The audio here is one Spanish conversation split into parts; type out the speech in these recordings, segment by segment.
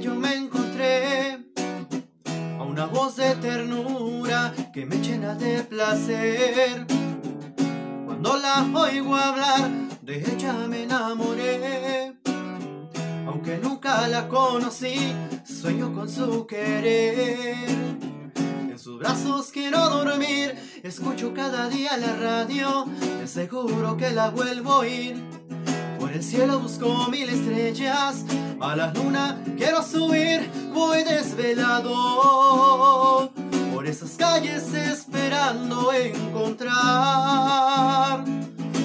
yo me encontré a una voz de ternura que me llena de placer. Cuando la oigo hablar, de ella me enamoré. Aunque nunca la conocí, sueño con su querer. En sus brazos quiero dormir, escucho cada día la radio, te aseguro que la vuelvo a oír. El cielo busco mil estrellas, a la luna quiero subir, voy desvelado. Por esas calles esperando encontrar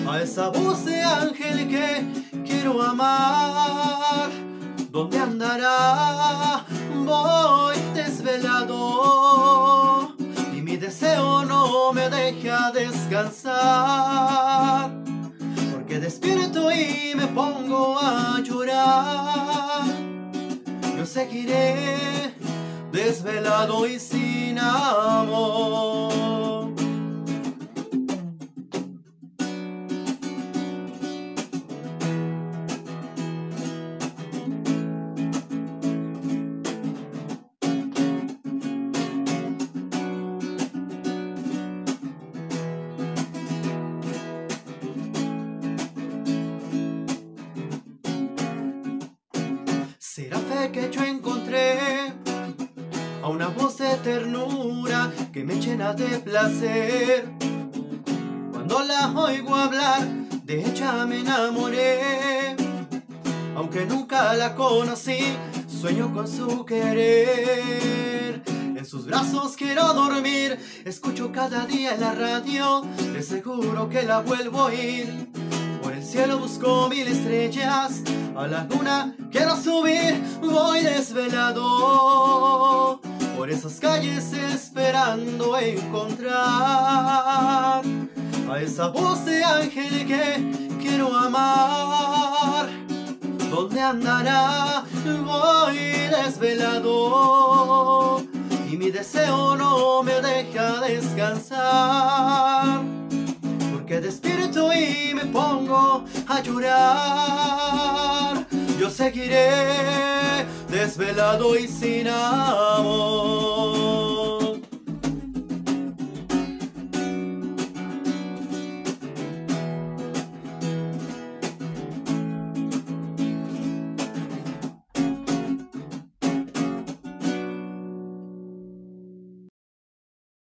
a esa voz de ángel que quiero amar. ¿Dónde andará? Voy desvelado y mi deseo no me deja descansar. Despierto y me pongo a llorar. Yo seguiré desvelado y sin amor. Será fe que yo encontré a una voz de ternura que me llena de placer. Cuando la oigo hablar, de ella me enamoré. Aunque nunca la conocí, sueño con su querer. En sus brazos quiero dormir, escucho cada día la radio, te seguro que la vuelvo a oír. El cielo busco mil estrellas, a la luna quiero subir, voy desvelado. Por esas calles esperando encontrar a esa voz de ángel que quiero amar. ¿Dónde andará? Voy desvelado y mi deseo no me deja descansar. Despierto y me pongo a llorar. Yo seguiré desvelado y sin amor.